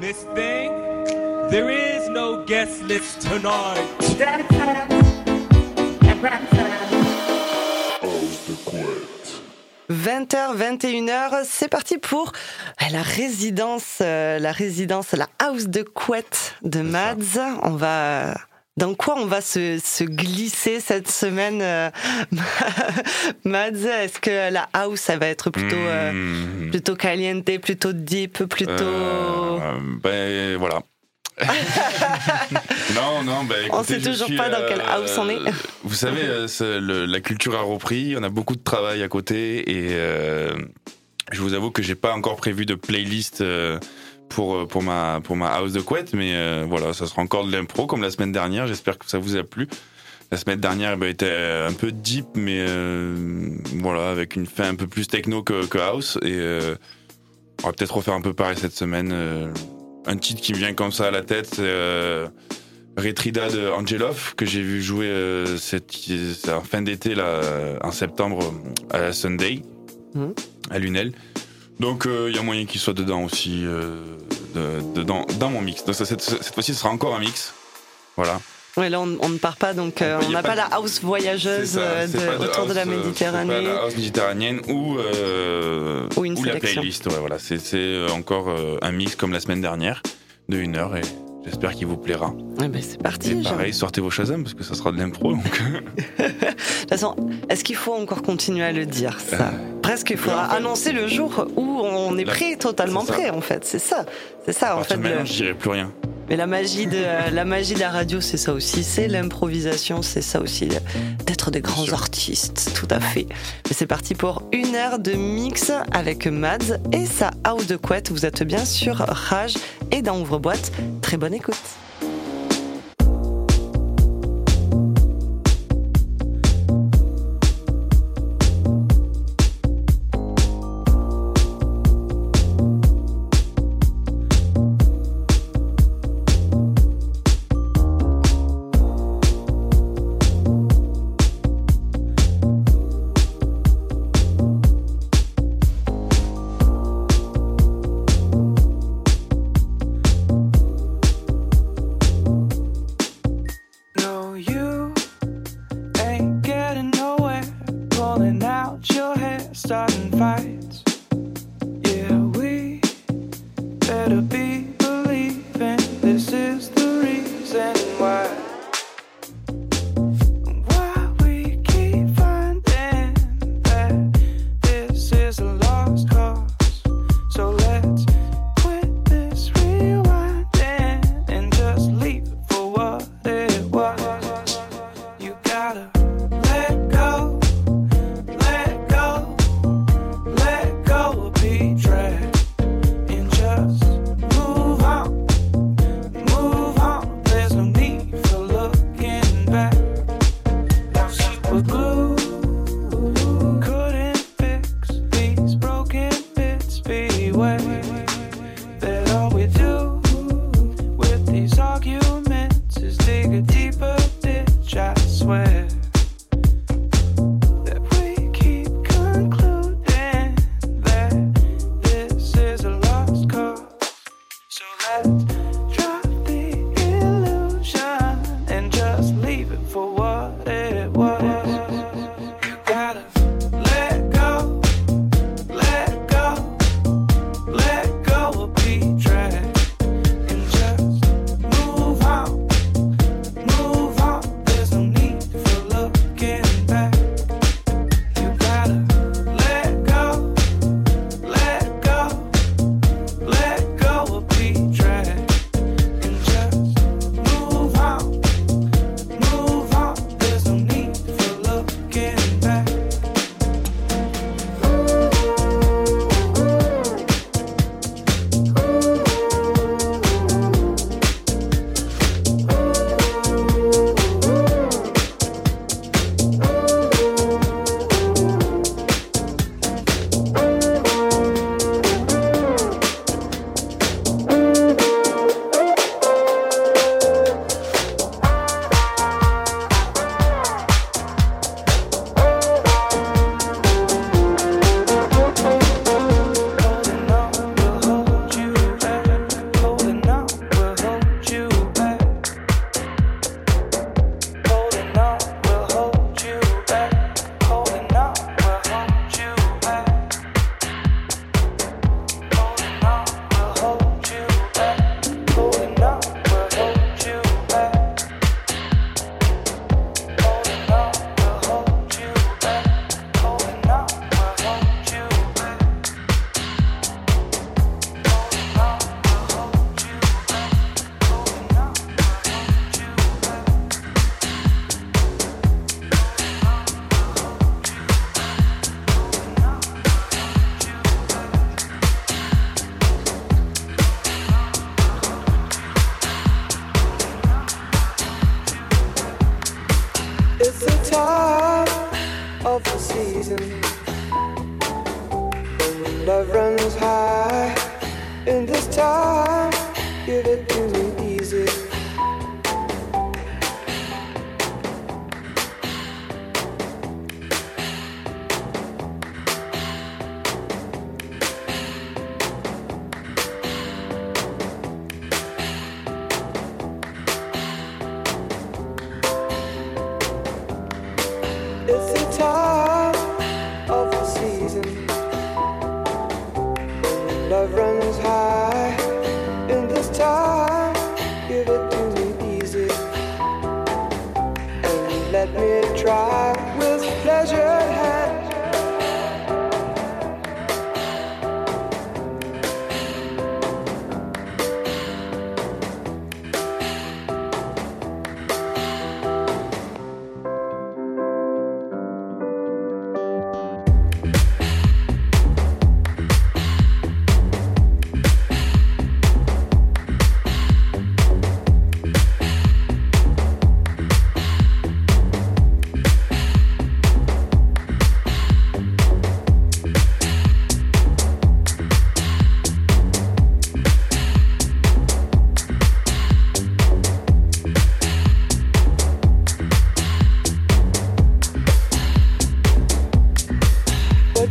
Miss Thing, there is no guest list tonight. 20h, 21h, c'est parti pour la résidence, euh, la résidence, la house de couette de Mads. On va dans quoi on va se, se glisser cette semaine, euh, Mads? Est-ce que la house, ça va être plutôt, euh, Hmm. plutôt caliente, plutôt deep, plutôt... Euh, ben voilà. non, non, ben On écoutez, sait je toujours suis, pas dans quelle house on est. Vous savez, euh, le- la culture a repris, on a beaucoup de travail à côté et euh, je vous avoue que j'ai pas encore prévu de playlist euh, pour euh, pour ma pour ma house de couette, mais euh, voilà, ça sera encore de l'impro comme la semaine dernière. J'espère que ça vous a plu. La semaine dernière, ben, était un peu deep, mais euh, voilà, avec une fin un peu plus techno que, que house et euh, on va peut-être refaire un peu pareil cette semaine. euh, un titre qui me vient comme ça à la tête, c'est euh, Retrida de Angelov, que j'ai vu jouer euh, cette, c'est en fin d'été, là, euh, en septembre, à la Sunday, Mhm. à Lunel. Donc euh, il y a moyen qu'il soit dedans aussi, euh, de- dans mon mix. Donc ça, cette, cette fois-ci, ce sera encore un mix. Voilà. Ouais, là, on on ne part pas, donc euh, on a n'a pas la house voyageuse ça, euh, de- de autour de la euh, Méditerranée. pas la house méditerranéenne ou, euh, Ou une la sélection. playlist. Ouais, voilà. C'est euh, encore euh, un mix comme la semaine dernière de une heure et j'espère qu'il vous plaira. Ouais, ben, c'est parti. Et pareil, sortez vos Shazam parce que ça sera de l'impro. donc. De toute façon, est-ce qu'il faut encore continuer à le dire ça Presque, il faudra en fait- annoncer le jour où on est prêt, totalement prêt, en fait. C'est ça. C'est ça, À en fait. de maintenant, le- je dirai plus rien. Mais la magie de euh, la magie de la radio, c'est ça aussi. C'est l'improvisation, c'est ça aussi. D'être des grands artistes, tout à fait. Mais c'est parti pour une heure de mix avec Mads et sa house de couette. Vous êtes bien sur Rage et dans Ouvre-boîte. Très bonne écoute.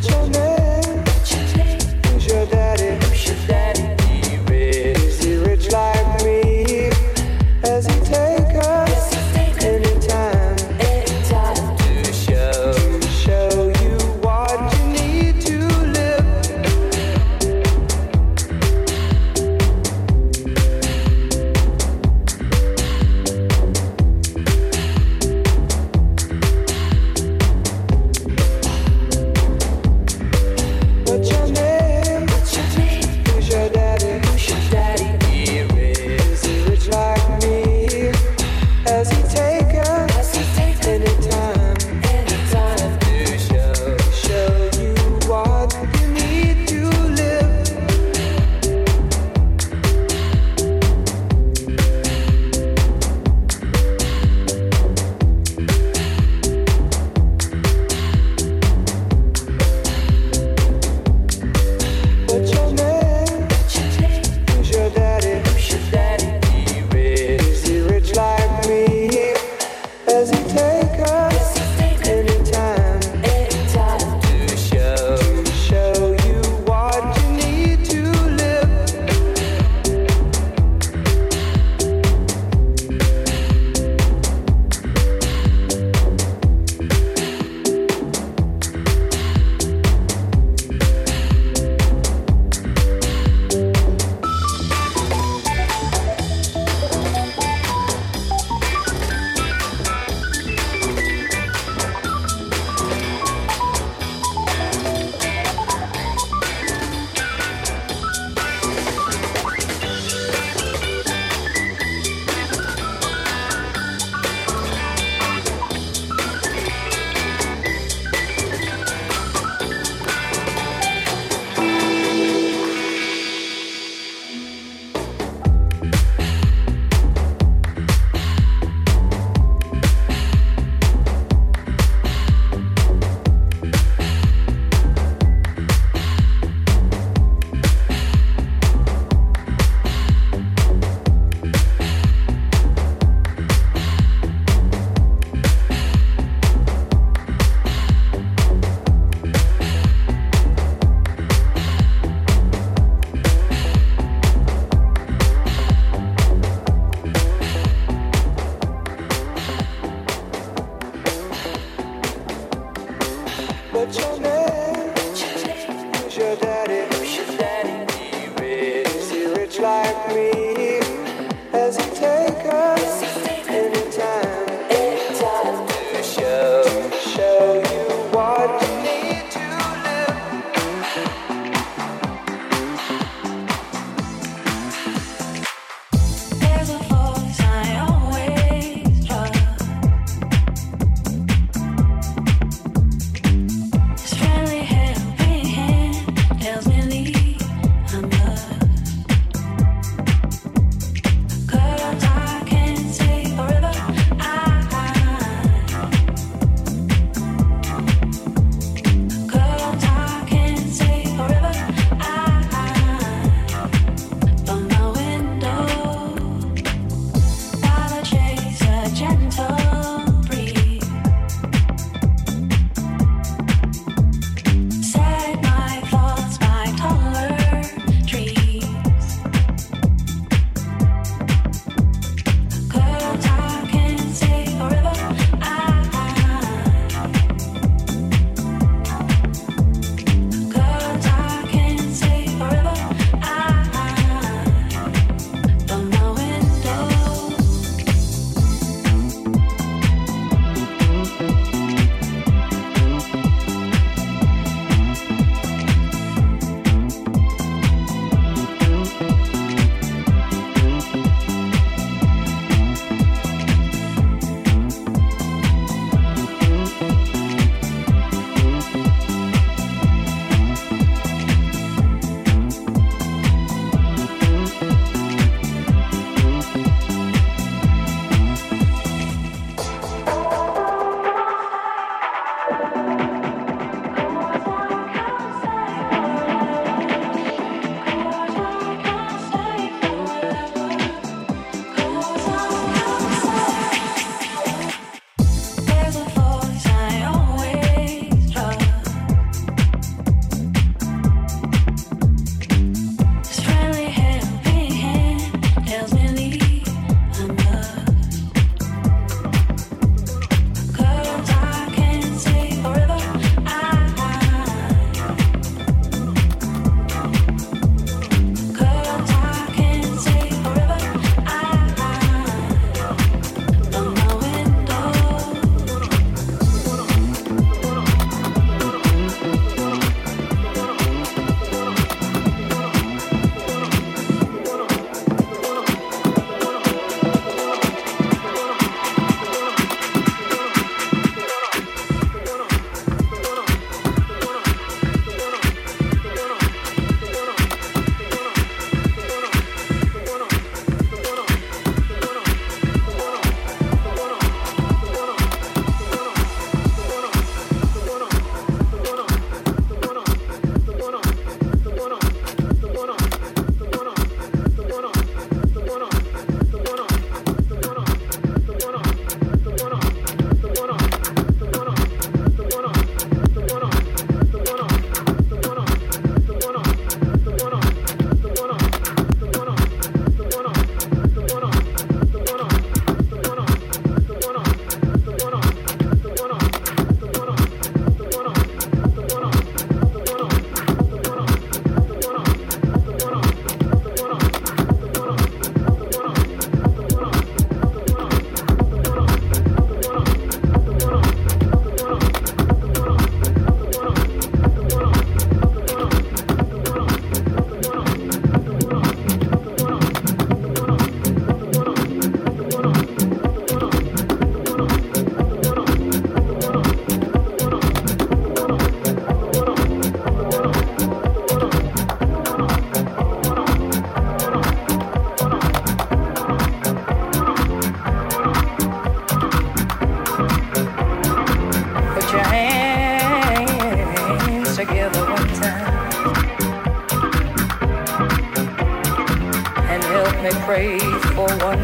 your.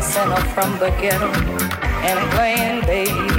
sent up from the ghetto and playing baby.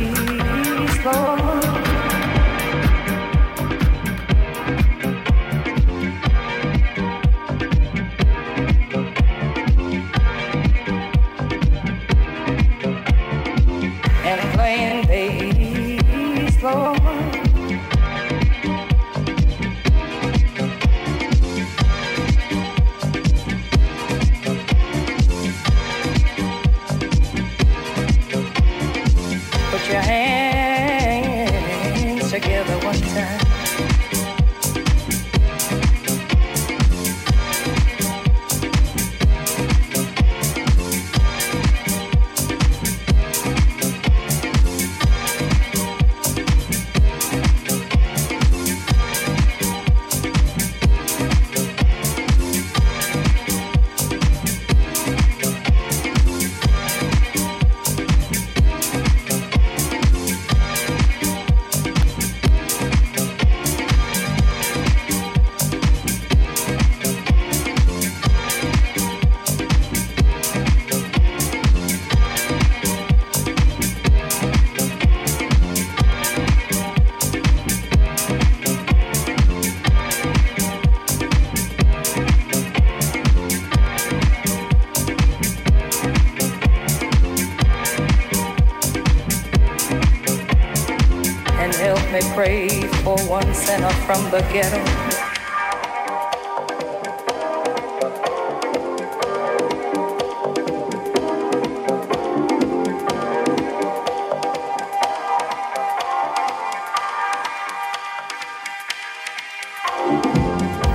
from the ghetto.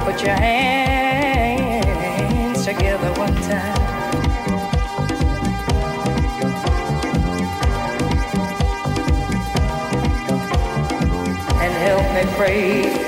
Put your hands together one time. and help me pray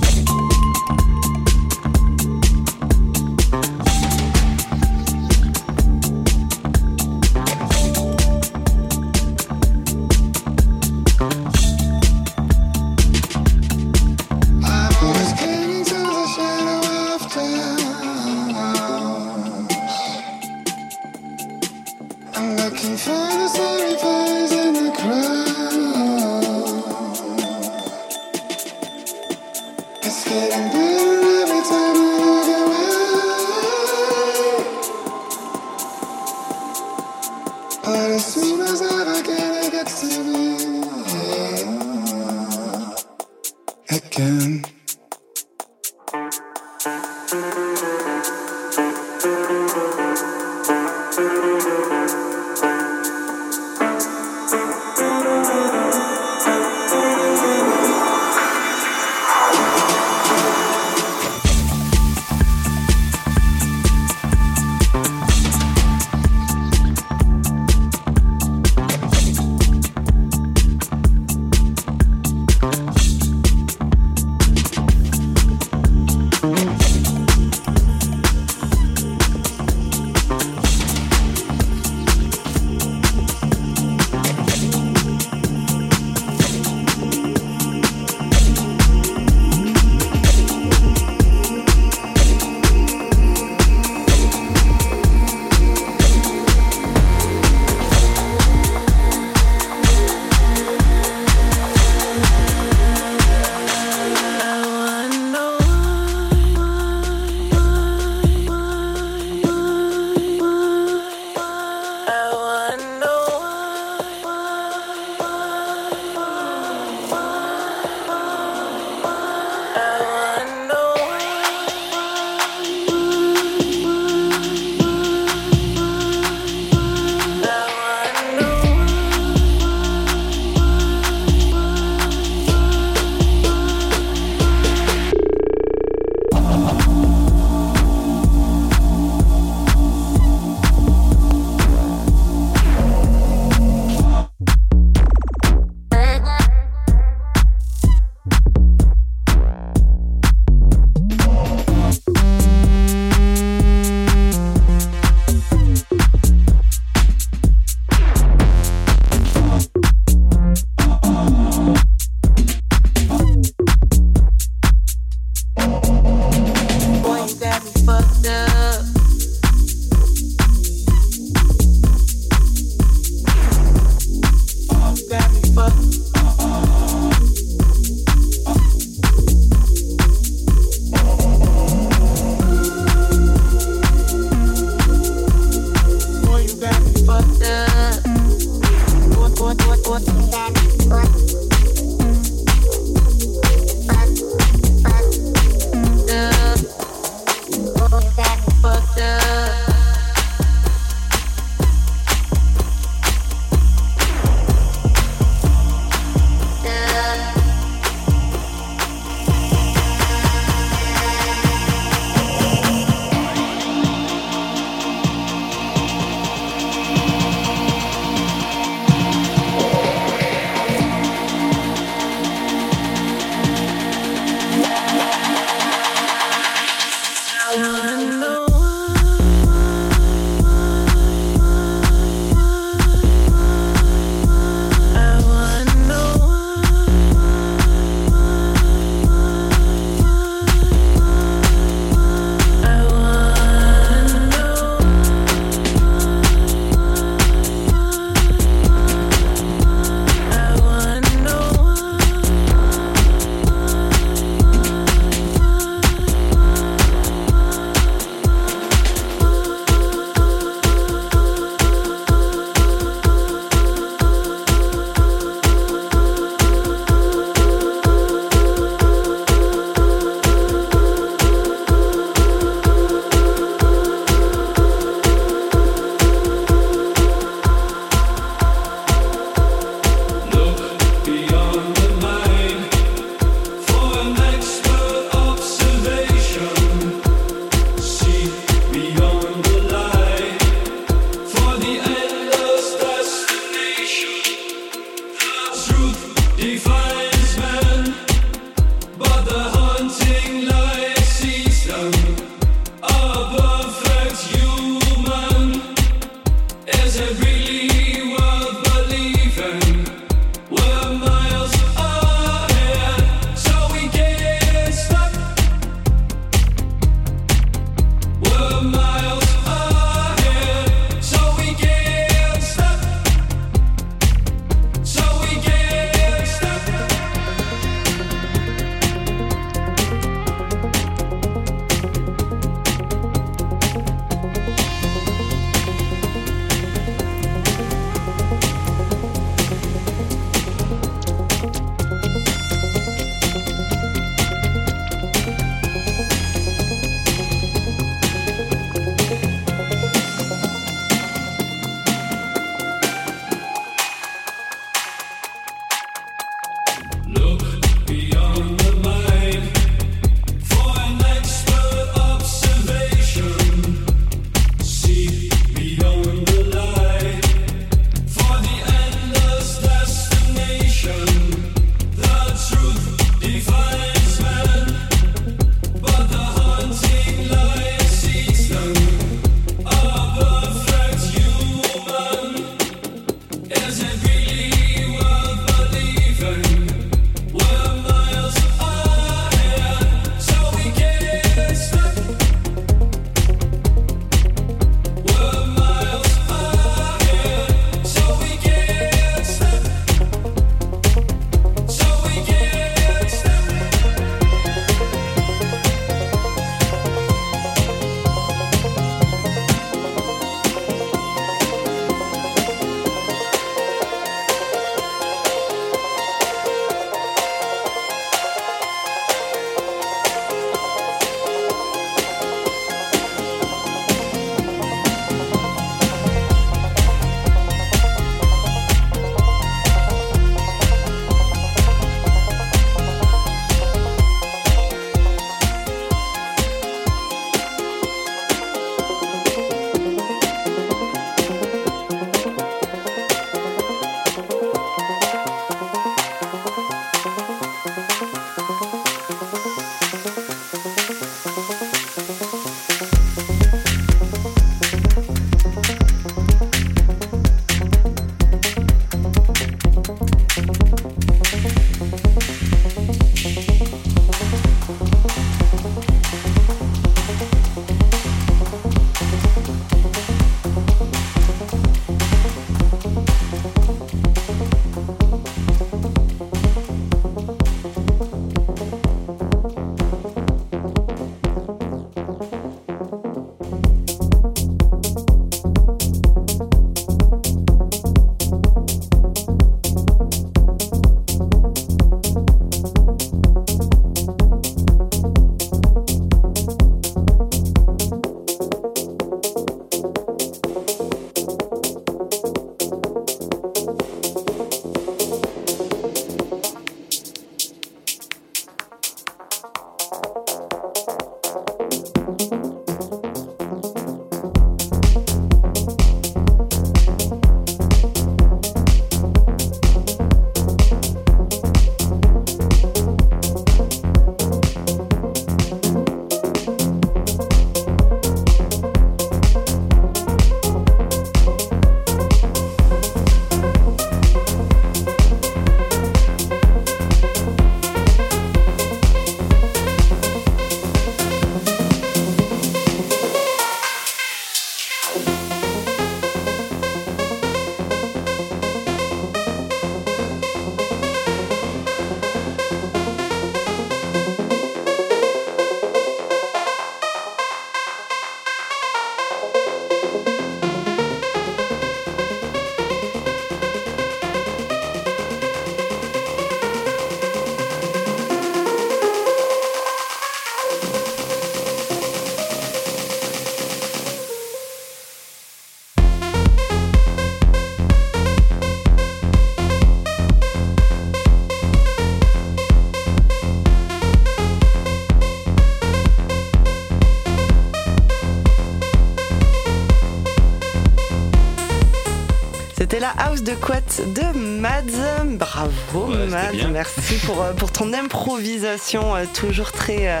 de couette de Mads. Bravo Ouais, Mads, merci pour, euh, pour ton improvisation euh, toujours très, euh,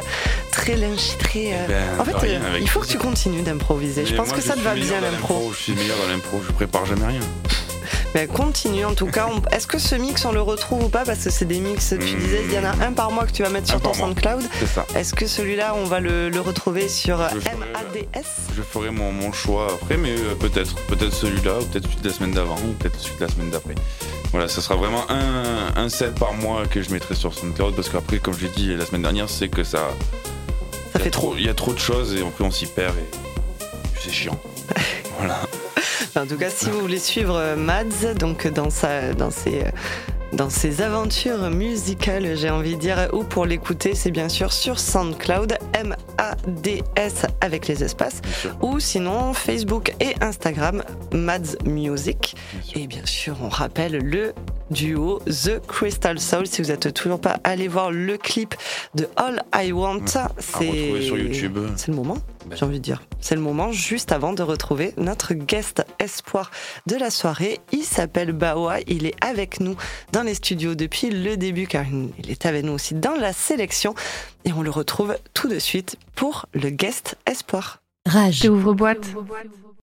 très lunchy, très... euh, Ben, en fait, rien, il faut que tu continues d'improviser. Je pense que ça te va bien l'impro. Je suis meilleur dans l'impro, je prépare jamais rien. Ben, continue en tout cas. On- Est-ce que ce mix on le retrouve ou pas Parce que c'est des mix, tu Hmm. disais, il y en a un par mois que tu vas mettre sur Un ton. SoundCloud. C'est ça. Est-ce que celui-là, on va le, le retrouver sur euh, Je ferai- MADS Je ferai mon, mon choix après, mais euh, peut-être. Peut-être celui-là, ou peut-être celui de la semaine d'avant, ou peut-être celui de la semaine d'après. Voilà, ça sera vraiment un, un set par mois que je mettrai sur SoundCloud, parce qu'après, comme j'ai dit la semaine dernière, c'est que ça. Ça il y a fait trop. Il y a trop de choses, et après on s'y perd, et c'est chiant. voilà. En tout cas, si vous voulez suivre euh, Mads, donc dans, sa, dans, ses, euh, dans ses aventures musicales, j'ai envie de dire, ou pour l'écouter, c'est bien sûr sur SoundCloud, M-A-D-S avec les espaces, ou sinon Facebook et Instagram, Mads Music. Bien. Et bien sûr, on rappelle le duo The Crystal Soul. Si vous n'êtes toujours pas allé voir le clip de All I Want, c'est retrouver sur YouTube. C'est le moment. J'ai envie de dire. C'est le moment juste avant de retrouver notre guest espoir de la soirée. Il s'appelle Bawa. Il est avec nous dans les studios depuis le début car il est avec nous aussi dans la sélection. Et on le retrouve tout de suite pour le guest espoir. Rage. T'ouvres boîte.